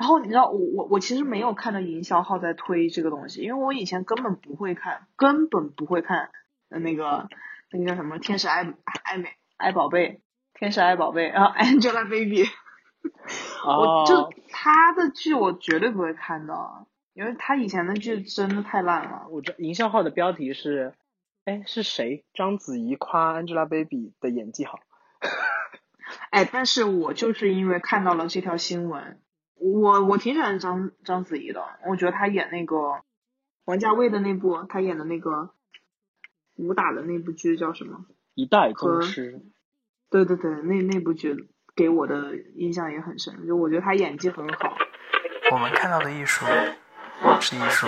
然后你知道我我我其实没有看到营销号在推这个东西，因为我以前根本不会看，根本不会看那个那个叫什么天使爱爱美爱宝贝，天使爱宝贝，然后 Angelababy，我就他的剧我绝对不会看的，因为他以前的剧真的太烂了。我这营销号的标题是，哎是谁？章子怡夸 Angelababy 的演技好。哎，但是我就是因为看到了这条新闻，我我挺喜欢章章子怡的，我觉得她演那个王家卫的那部，她演的那个武打的那部剧叫什么？一代宗师。对对对，那那部剧给我的印象也很深，就我觉得她演技很好。我们看到的艺术是艺术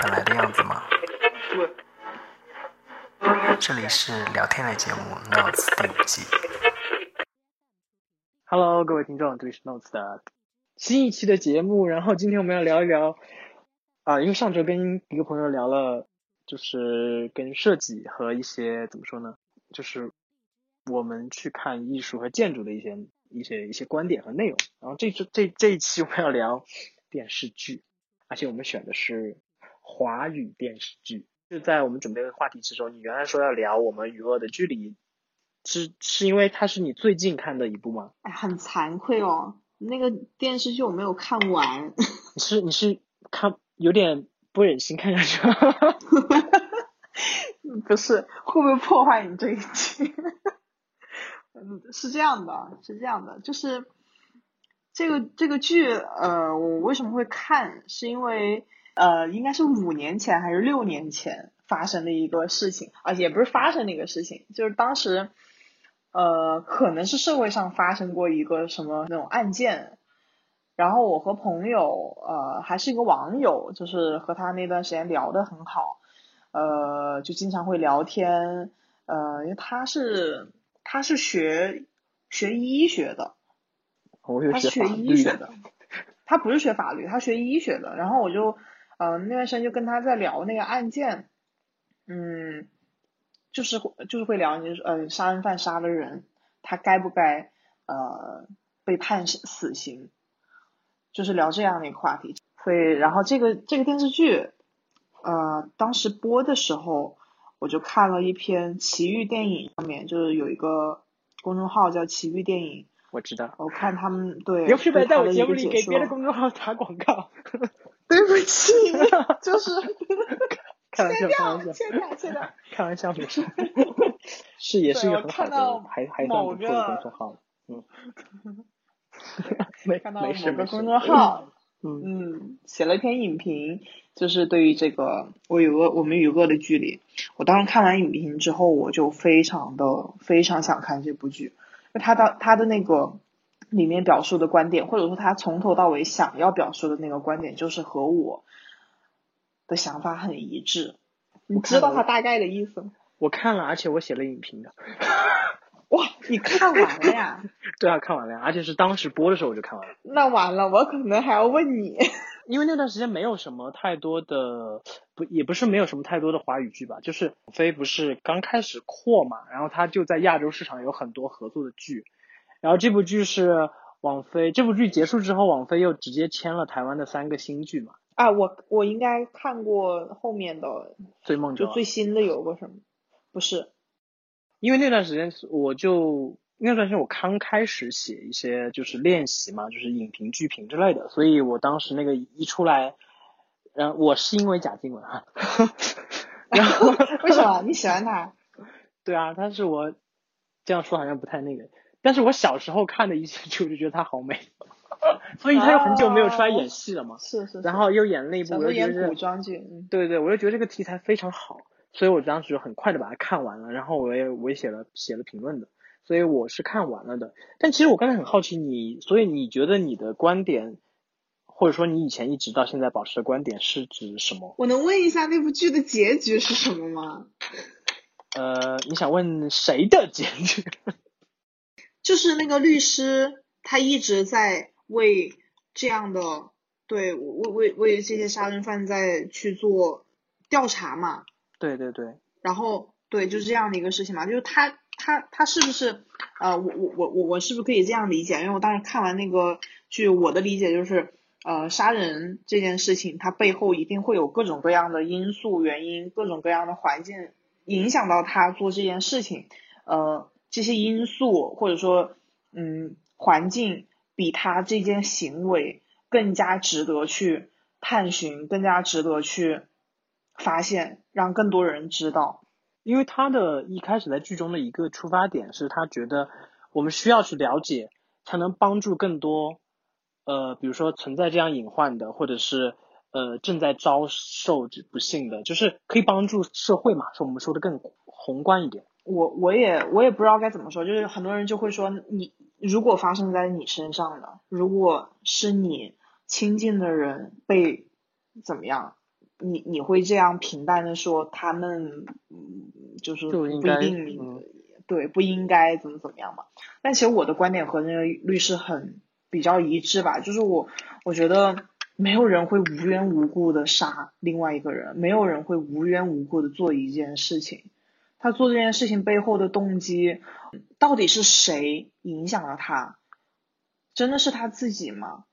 本来的样子吗？对。这里是聊天类节目《Notes》第五季。Hello，各位听众，这里是 Notes 的新一期的节目。然后今天我们要聊一聊啊，因为上周跟一个朋友聊了，就是跟设计和一些怎么说呢，就是我们去看艺术和建筑的一些一些一些观点和内容。然后这这这这一期我们要聊电视剧，而且我们选的是华语电视剧。就在我们准备的话题之中，你原来说要聊我们与恶的距离。是是因为它是你最近看的一部吗？哎，很惭愧哦，那个电视剧我没有看完。你是你是看有点不忍心看下去 不是，会不会破坏你这一期？嗯，是这样的，是这样的，就是这个这个剧，呃，我为什么会看？是因为呃，应该是五年前还是六年前发生的一个事情啊，也不是发生的一个事情，就是当时。呃，可能是社会上发生过一个什么那种案件，然后我和朋友，呃，还是一个网友，就是和他那段时间聊得很好，呃，就经常会聊天，呃，因为他是他是学学医学的，他是学医学的，他不是学法律，他学医学的，然后我就，呃，那段时间就跟他在聊那个案件，嗯。就是就是会聊，你呃，杀人犯杀了人，他该不该呃被判死刑？就是聊这样的一个话题。所以，然后这个这个电视剧，呃，当时播的时候，我就看了一篇奇遇电影上面，就是有一个公众号叫奇遇电影。我知道。我看他们对。刘是白在我节目里给别的公众号打广告。对不起，就是。开玩笑，开玩笑，切掉，切掉，开玩笑没事。是，也是一个很好的，还还算不错的公众号。嗯。没看到某个公众号，嗯，写了一篇影评，就是对于这个我与恶，我们与恶的距离。我当时看完影评之后，我就非常的非常想看这部剧，因为他的他的那个里面表述的观点，或者说他从头到尾想要表述的那个观点，就是和我。的想法很一致，你知道他大概的意思吗？我看了，而且我写了影评的。哇，你看完了呀？对啊，看完了呀，而且是当时播的时候我就看完了。那完了，我可能还要问你，因为那段时间没有什么太多的，不也不是没有什么太多的华语剧吧，就是网飞不是刚开始扩嘛，然后他就在亚洲市场有很多合作的剧，然后这部剧是网飞，这部剧结束之后，网飞又直接签了台湾的三个新剧嘛。啊，我我应该看过后面的《追梦者》，就最新的有个什么？不是，因为那段时间我就那段时间我刚开始写一些就是练习嘛，就是影评、剧评之类的，所以我当时那个一出来，然后我是因为贾静雯啊，然后 为什么你喜欢他？对啊，但是我这样说好像不太那个，但是我小时候看的一些剧，我就觉得她好美。所以他又很久没有出来演戏了嘛，是是，然后又演了一部，我就觉得古装剧，对对，我就觉得这个题材非常好，所以我当时就很快的把它看完了，然后我也我也写了写了评论的，所以我是看完了的。但其实我刚才很好奇你，所以你觉得你的观点，或者说你以前一直到现在保持的观点是指什么？我能问一下那部剧的结局是什么吗？呃，你想问谁的结局？就是那个律师，他一直在。为这样的对为为为这些杀人犯在去做调查嘛？对对对。然后对就是这样的一个事情嘛，就是他他他是不是呃，我我我我我是不是可以这样理解？因为我当时看完那个剧，我的理解就是，呃，杀人这件事情，它背后一定会有各种各样的因素、原因，各种各样的环境影响到他做这件事情。呃，这些因素或者说，嗯，环境比他这件行为更加值得去探寻，更加值得去发现，让更多人知道。因为他的一开始在剧中的一个出发点是他觉得我们需要去了解，才能帮助更多，呃，比如说存在这样隐患的，或者是呃正在遭受不幸的，就是可以帮助社会嘛，是我们说的更宏观一点。我我也我也不知道该怎么说，就是很多人就会说你如果发生在你身上的，如果是你亲近的人被怎么样，你你会这样平淡的说他们嗯就是不一定、嗯对不应该怎么怎么样嘛？但其实我的观点和那个律师很比较一致吧，就是我我觉得没有人会无缘无故的杀另外一个人，没有人会无缘无故的做一件事情。他做这件事情背后的动机，到底是谁影响了他？真的是他自己吗？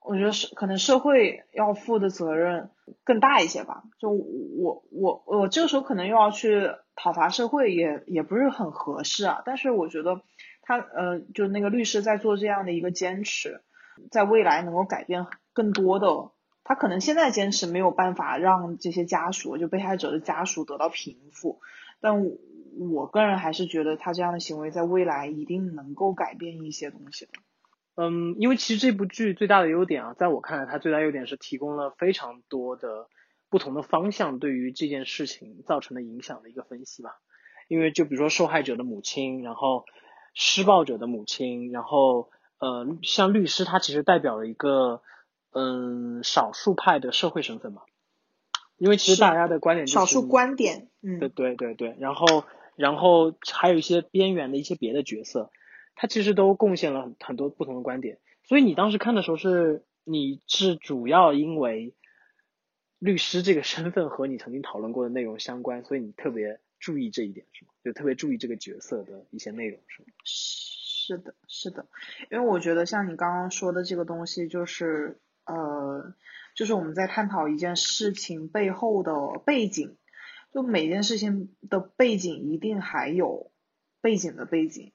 我觉得是，可能社会要负的责任更大一些吧。就我我我这个时候可能又要去讨伐社会也，也不是很合适啊。但是我觉得他呃，就那个律师在做这样的一个坚持，在未来能够改变更多的。他可能现在坚持没有办法让这些家属，就被害者的家属得到平复，但我个人还是觉得他这样的行为在未来一定能够改变一些东西的。嗯，因为其实这部剧最大的优点啊，在我看来，它最大优点是提供了非常多的不同的方向对于这件事情造成的影响的一个分析吧。因为就比如说受害者的母亲，然后施暴者的母亲，然后呃，像律师，他其实代表了一个嗯少数派的社会身份嘛。因为其实大家的观点就是少数观点，嗯，对对对对，然后然后还有一些边缘的一些别的角色，他其实都贡献了很很多不同的观点。所以你当时看的时候是你是主要因为律师这个身份和你曾经讨论过的内容相关，所以你特别注意这一点是吗？就特别注意这个角色的一些内容是吗？是的，是的，因为我觉得像你刚刚说的这个东西，就是呃，就是我们在探讨一件事情背后的背景，就每件事情的背景一定还有背景的背景，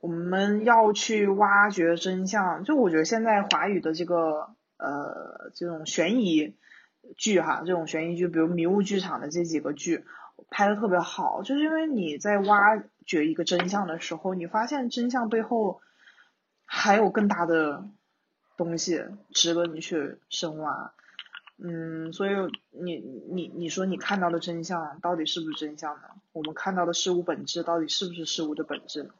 我们要去挖掘真相。就我觉得现在华语的这个呃这种悬疑剧哈，这种悬疑剧，比如迷雾剧场的这几个剧。拍的特别好，就是因为你在挖掘一个真相的时候，你发现真相背后还有更大的东西值得你去深挖。嗯，所以你你你说你看到的真相到底是不是真相呢？我们看到的事物本质到底是不是事物的本质呢？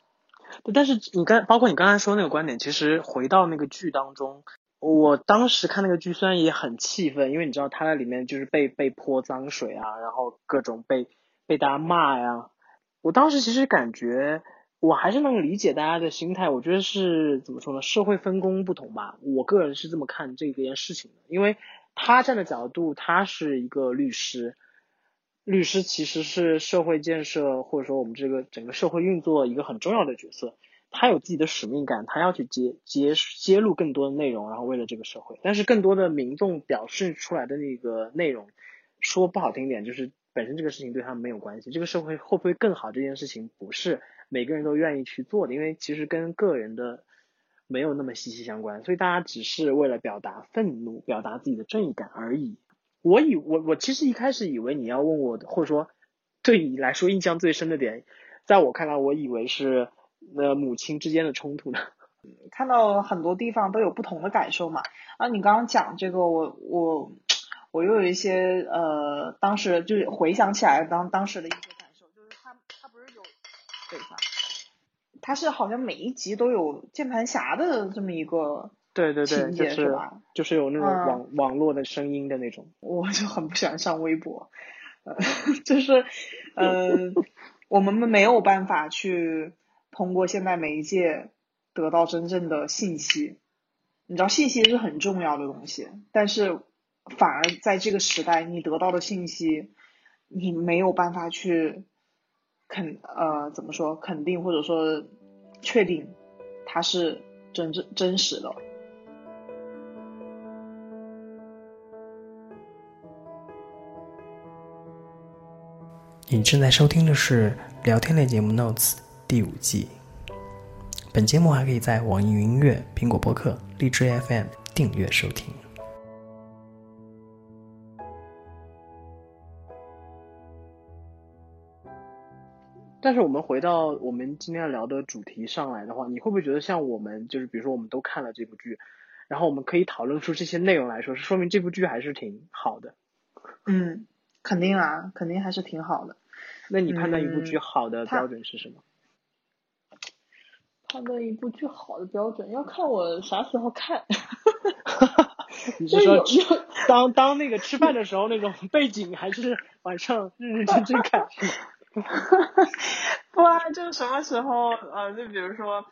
对，但是你刚包括你刚才说那个观点，其实回到那个剧当中，我当时看那个剧虽然也很气愤，因为你知道他在里面就是被被泼脏水啊，然后各种被被大家骂呀。我当时其实感觉我还是能理解大家的心态，我觉得是怎么说呢？社会分工不同吧，我个人是这么看这件事情的。因为他站的角度，他是一个律师，律师其实是社会建设或者说我们这个整个社会运作一个很重要的角色。他有自己的使命感，他要去揭揭揭露更多的内容，然后为了这个社会。但是更多的民众表示出来的那个内容，说不好听点，就是本身这个事情对他们没有关系。这个社会会不会更好，这件事情不是每个人都愿意去做的，因为其实跟个人的没有那么息息相关。所以大家只是为了表达愤怒，表达自己的正义感而已。我以我我其实一开始以为你要问我的，或者说对你来说印象最深的点，在我看来，我以为是。那母亲之间的冲突呢？看到很多地方都有不同的感受嘛。啊，你刚刚讲这个，我我我又有一些呃，当时就是回想起来当当时的一些感受，就是他他不是有，等一下，他是好像每一集都有键盘侠的这么一个对对对，情节就是吧？就是有那种网、嗯、网络的声音的那种。我就很不喜欢上微博，呃，就是呃，我们没有办法去。通过现代媒介得到真正的信息，你知道信息是很重要的东西，但是反而在这个时代，你得到的信息，你没有办法去肯呃怎么说肯定或者说确定它是真真真实的。你正在收听的是聊天类节目《Notes》第五季。本节目还可以在网易云音乐、苹果播客、荔枝 FM 订阅收听。但是我们回到我们今天要聊的主题上来的话，你会不会觉得像我们就是比如说我们都看了这部剧，然后我们可以讨论出这些内容来说，是说明这部剧还是挺好的。嗯，肯定啊，肯定还是挺好的。那你判断一部剧嗯好的标准是什么？判断一部剧好的标准要看我啥时候看。你就是有说吃有当当那个吃饭的时候那种背景，还是晚上认认真真看？是 吗不啊，就什么时候呃，就比如说，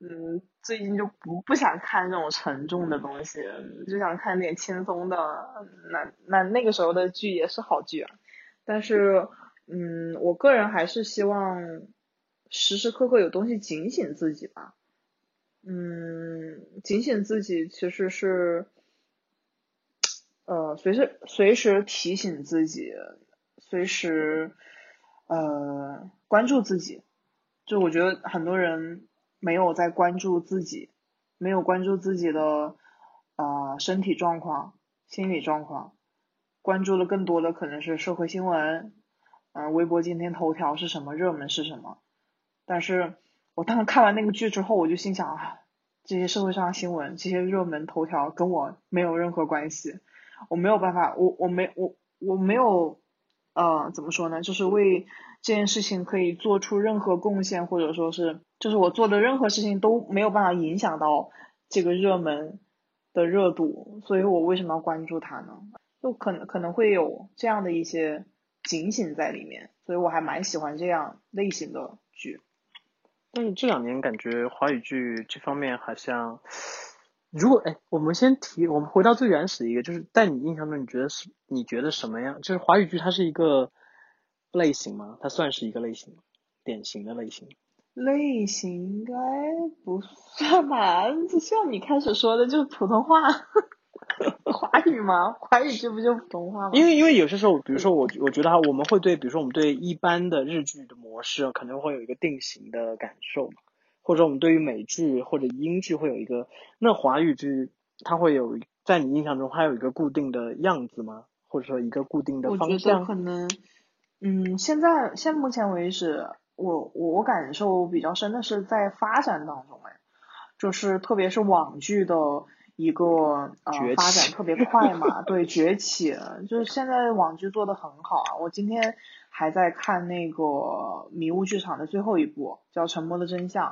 嗯，最近就不不想看这种沉重的东西，就想看点轻松的，那那那个时候的剧也是好剧啊。但是，嗯，我个人还是希望时时刻刻有东西警醒自己吧。嗯，警醒自己其实是，呃，随时随时提醒自己，随时呃关注自己。就我觉得很多人没有在关注自己，没有关注自己的呃身体状况、心理状况，关注的更多的可能是社会新闻，嗯、微博今天头条是什么，热门是什么。但是我当时看完那个剧之后，我就心想啊，这些社会上的新闻、这些热门头条跟我没有任何关系，我没有办法，我我没我我没有呃怎么说呢，就是为这件事情可以做出任何贡献，或者说是就是我做的任何事情都没有办法影响到这个热门的热度，所以我为什么要关注它呢？就可能可能会有这样的一些警醒在里面，所以我还蛮喜欢这样类型的剧。但是这两年感觉华语剧这方面好像，如果哎，我们先提，我们回到最原始的一个，就是在你印象中，你觉得是你觉得什么样？就是华语剧它是一个类型吗？它算是一个类型吗？典型的类型？类型应该不算吧，就像你开始说的，就是普通话，华语吗？华语剧不就普通话吗？因为因为有些时候，比如说我我觉得哈，我们会对，比如说我们对一般的日剧的模式可能会有一个定型的感受嘛，或者我们对于美剧或者英剧会有一个，那华语剧它会有在你印象中它有一个固定的样子吗？或者说一个固定的我觉得方向？可能，嗯，现在现目前为止，我我感受比较深的是在发展当中，哎，就是特别是网剧的一个呃发展特别快嘛，对，崛起，就是现在网剧做的很好啊。我今天还在看那个迷雾剧场的最后一部，叫《沉默的真相》，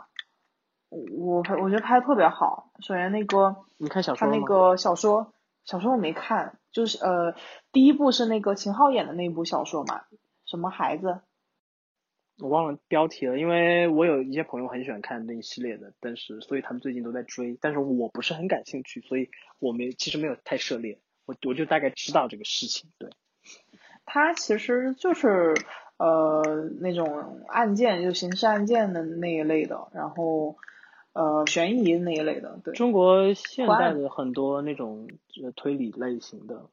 我我我觉得拍的特别好。首先那个你看小说了吗？那个小说，小说我没看，就是呃，第一部是那个秦昊演的那部小说嘛，什么孩子，我忘了标题了，因为我有一些朋友很喜欢看那一系列的，但是所以他们最近都在追，但是我不是很感兴趣，所以我没其实没有太涉猎，我我就大概知道这个事情，对。他其实就是呃那种案件，就刑事案件的那一类的，然后呃悬疑那一类的，对，中国现代的很多那种呃推理类型的，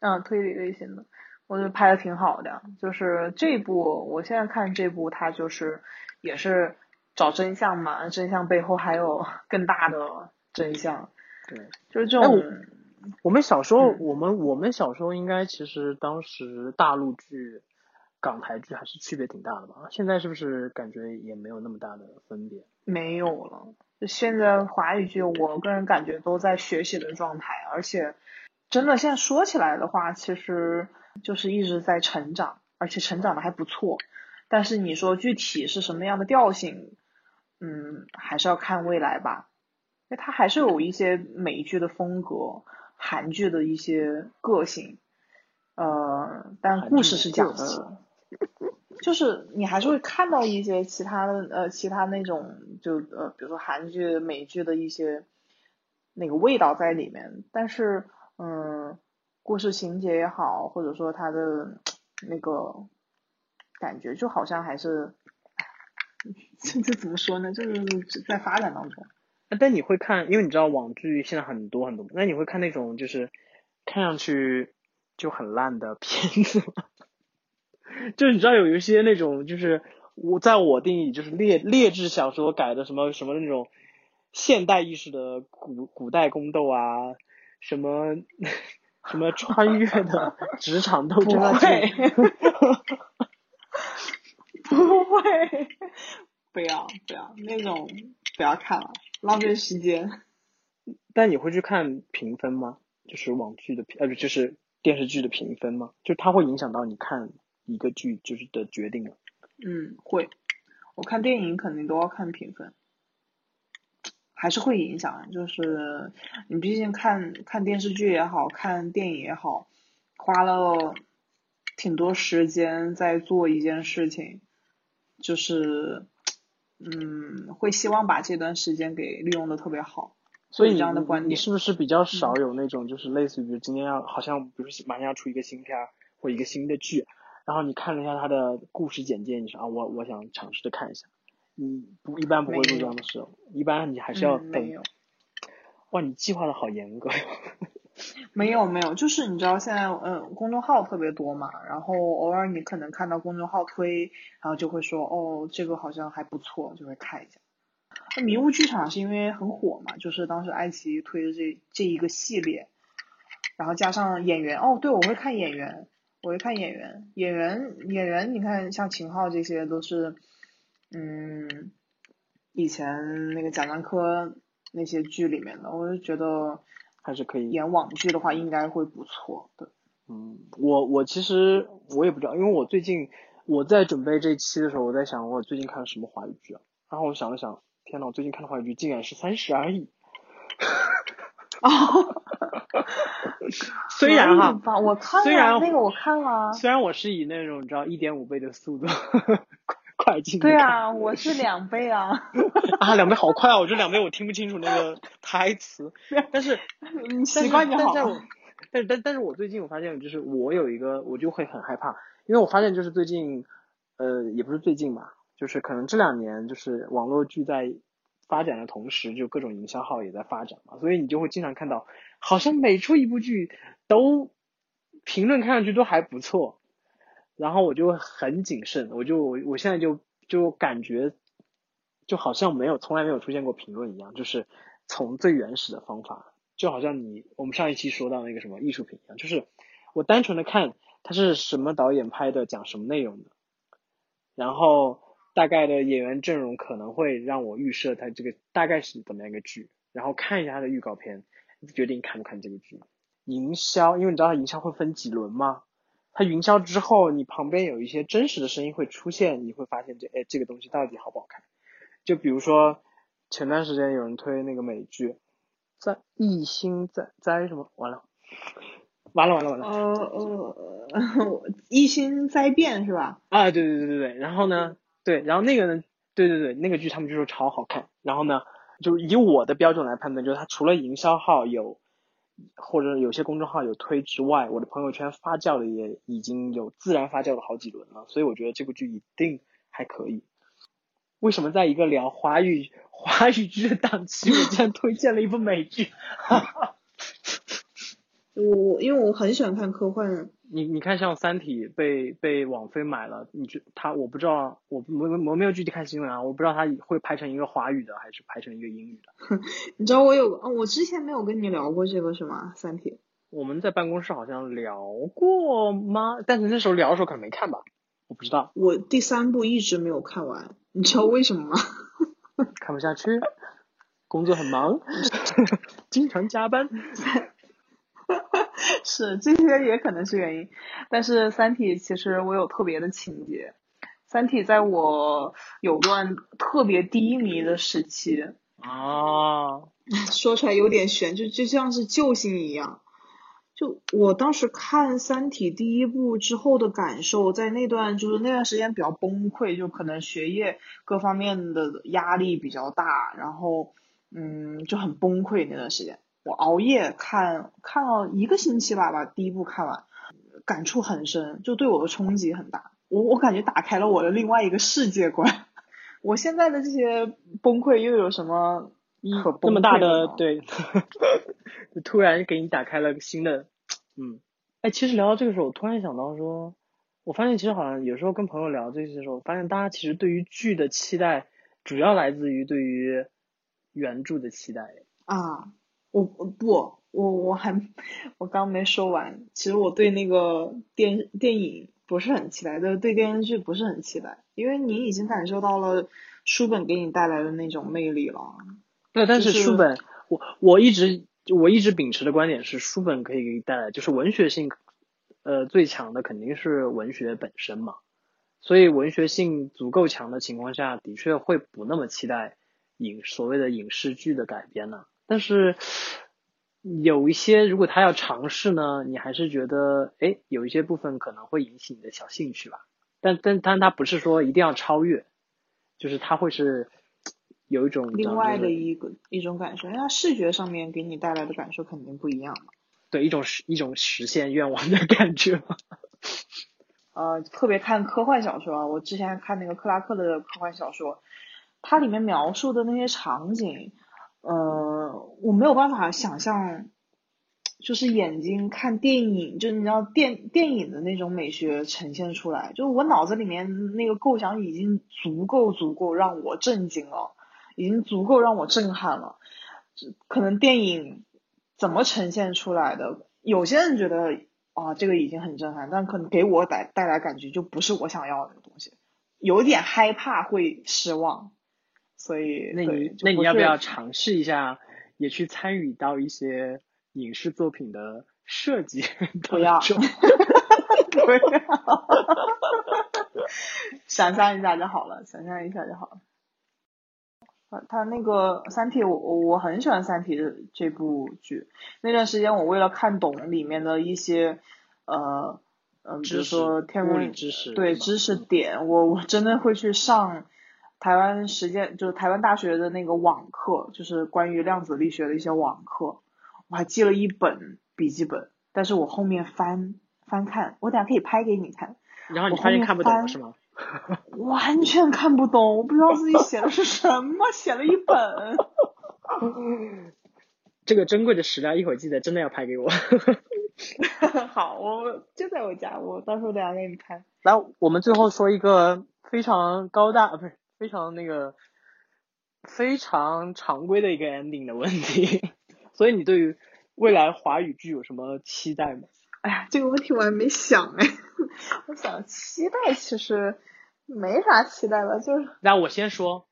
嗯，推理类型的，我觉得拍的挺好的。就是这部，我现在看这部，它就是也是找真相嘛，真相背后还有 更大的真相，对。就是这种，我们小时候，嗯我们我们小时候应该其实当时大陆剧、港台剧还是区别挺大的吧？现在是不是感觉也没有那么大的分别？没有了。现在华语剧，我个人感觉都在学习的状态，而且真的现在说起来的话，其实就是一直在成长，而且成长的还不错。但是你说具体是什么样的调性，嗯，还是要看未来吧。因为它还是有一些美剧的风格，韩剧的一些个性，呃，但故事是讲的，就是你还是会看到一些其他的呃其他那种就呃比如说韩剧、美剧的一些那个味道在里面，但是嗯，故事情节也好，或者说它的那个感觉就好像还是，这这怎么说呢？就是在发展当中。那但你会看，因为你知道网剧现在很多很多，那你会看那种就是看上去就很烂的片子吗？就是你知道有一些那种就是我在我定义就是劣劣质小说改的什么什么那种现代意识的古古代宫斗啊，什么什么穿越的 职场斗争啊不会 不会，不要不要那种不要看了，浪费时间。但你会去看评分吗？就是网剧的评，呃，不就是电视剧的评分吗？就它会影响到你看一个剧就是的决定了？嗯，会。我看电影肯定都要看评分，还是会影响。就是你毕竟看看电视剧也好看电影也好，花了挺多时间在做一件事情，就是嗯，会希望把这段时间给利用的特别好。所以你这样的观点你是不是比较少有那种就是类似于今天要好像比如马上要出一个新片儿或一个新的剧，然后你看了一下他的故事简介，你说啊我我想尝试着看一下，你不一般不会做这样的事，一般你还是要等。嗯哇，你计划的好严格哟。没有没有，就是你知道现在嗯公众号特别多嘛，然后偶尔你可能看到公众号推，然后就会说哦这个好像还不错，就会看一下。那迷雾剧场是因为很火嘛，就是当时爱奇艺推的这这一个系列，然后加上演员哦，对我会看演员，我会看演员，演员演员你看像秦昊这些都是嗯以前那个贾樟柯那些剧里面的，我就觉得还是可以演网剧的话应该会不错的。嗯，我我其实我也不知道，因为我最近我在准备这期的时候，我在想我最近看了什么华语剧啊，然后我想了想，天呐，我最近看的华语剧竟然是《三十而已》。哦，虽然哈，我看虽然了那个我看了，虽然我是以那种你知道一点五倍的速度 快快进对看啊，我是两倍啊，啊，两倍好快啊！我这两倍我听不清楚那个 台词，但是你习惯就好但是。但是但但是我最近我发现，就是我有一个，我就会很害怕，因为我发现就是最近，呃，也不是最近吧，就是可能这两年，就是网络剧在发展的同时，就各种营销号也在发展嘛，所以你就会经常看到，好像每出一部剧都评论看上去都还不错，然后我就很谨慎，我就我现在就就感觉就好像没有从来没有出现过评论一样，就是从最原始的方法，就好像你我们上一期说到那个什么艺术品一样，就是我单纯的看它是什么导演拍的，讲什么内容的，然后大概的演员阵容可能会让我预设它这个大概是怎么样一个剧，然后看一下它的预告片，决定看不看这个剧。营销，因为你知道它营销会分几轮吗？它营销之后，你旁边有一些真实的声音会出现，你会发现这哎这个东西到底好不好看。就比如说前段时间有人推那个美剧，在一心在在什么完了，完了完了完了呃呃，一心灾变是吧？啊对对对对对，然后呢对，然后那个呢对对对那个剧他们就说超好看，然后呢就以我的标准来判断，就是它除了营销号有。或者有些公众号有推之外，我的朋友圈发酵的也已经有自然发酵了好几轮了，所以我觉得这部剧一定还可以。为什么在一个聊华语华语剧的档期，我竟然推荐了一部美剧？我我因为我很喜欢看科幻，你你看，像《三体》被被网飞买了，你觉他我不知道，我我我没有具体看新闻啊，我不知道他会拍成一个华语的，还是拍成一个英语的。你知道我有哦我之前没有跟你聊过这个是吗？三体。我们在办公室好像聊过吗？但是那时候聊的时候可能没看吧，我不知道。我第三部一直没有看完，你知道为什么吗？看不下去，工作很忙，经常加班。是这些也可能是原因，但是《三体》其实我有特别的情节，《三体》在我有段特别低迷的时期，啊，说出来有点悬，就就像是救星一样。就我当时看《三体》第一部之后的感受，在那段就是那段时间比较崩溃，就可能学业各方面的压力比较大，然后嗯就很崩溃那段时间。我熬夜看看了一个星期吧，把第一部看完，感触很深，就对我的冲击很大。我我感觉打开了我的另外一个世界观。我现在的这些崩溃又有什么可崩溃这么大的对，就突然给你打开了个新的，嗯，哎，其实聊到这个时候，我突然想到说，我发现其实好像有时候跟朋友聊这些时候，发现大家其实对于剧的期待，主要来自于对于原著的期待。啊，我我不，我我还我刚没说完。其实我对那个电电影不是很期待，对对电视剧不是很期待，因为你已经感受到了书本给你带来的那种魅力了。对，但是是书本，我我一直我一直秉持的观点是，书本可以给你带来就是文学性，呃，最强的肯定是文学本身嘛。所以文学性足够强的情况下，的确会不那么期待影所谓的影视剧的改编呢。但是有一些，如果他要尝试呢，你还是觉得，哎，有一些部分可能会引起你的小兴趣吧。但但但他不是说一定要超越，就是他会是有一种另外的一个一种感受，因为它视觉上面给你带来的感受肯定不一样嘛。对一种实一种实现愿望的感觉嘛。呃，特别看科幻小说啊，我之前看那个克拉克的科幻小说，它里面描述的那些场景，呃，我没有办法想象，就是眼睛看电影，就你知道电电影的那种美学呈现出来，就是我脑子里面那个构想已经足够足够让我震惊了，已经足够让我震撼了，可能电影怎么呈现出来的，有些人觉得。啊，这个已经很震撼，但可能给我带带来感觉就不是我想要的东西，有点害怕会失望，所以那你那你要不要尝试一下，也去参与到一些影视作品的设计 不要 不要，想象一下就好了，想象一下就好了。啊，他那个《三体》我，我我很喜欢《三体》的这部剧。那段时间，我为了看懂里面的一些，呃，嗯、比如说天物理文知识对知识嗯点，我我真的会去上台湾实践，就是台湾大学的那个网课，就是关于量子力学的一些网课。我还记了一本笔记本，但是我后面翻翻看，我等下可以拍给你看，然后你我发现看不懂了是吗？完全看不懂，我不知道自己写的是什么，写了一本。这个珍贵的史料，一会儿记得真的要拍给我。好，我就在我家，我到时候等下给你拍。来，我们最后说一个非常高大，呃不是非常那个非常常规的一个 ending 的问题。所以你对于未来华语剧有什么期待吗？哎呀，这个问题我还没想哎，我想期待其实没啥期待了，就是那我先说，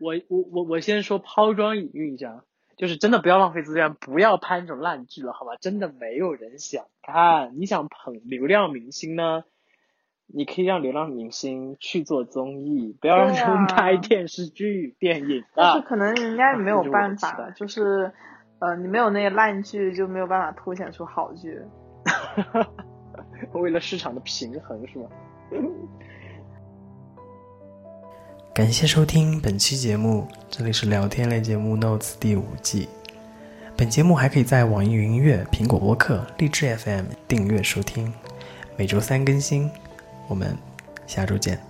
我我我我先说抛砖引玉一下，就是真的不要浪费资源，不要拍那种烂剧了，好吧？真的没有人想看。你想捧流量明星呢，你可以让流浪明星去做综艺，不要让他们啊拍电视剧、电影啊。但是可能人家也没有 办法，就是呃，你没有那些烂剧，就没有办法凸显出好剧。为了市场的平衡是吗？感谢收听本期节目，这里是聊天类节目《Notes》第五季。本节目还可以在网易云音乐、苹果播客、荔枝 FM 订阅收听，每周三更新。我们下周见。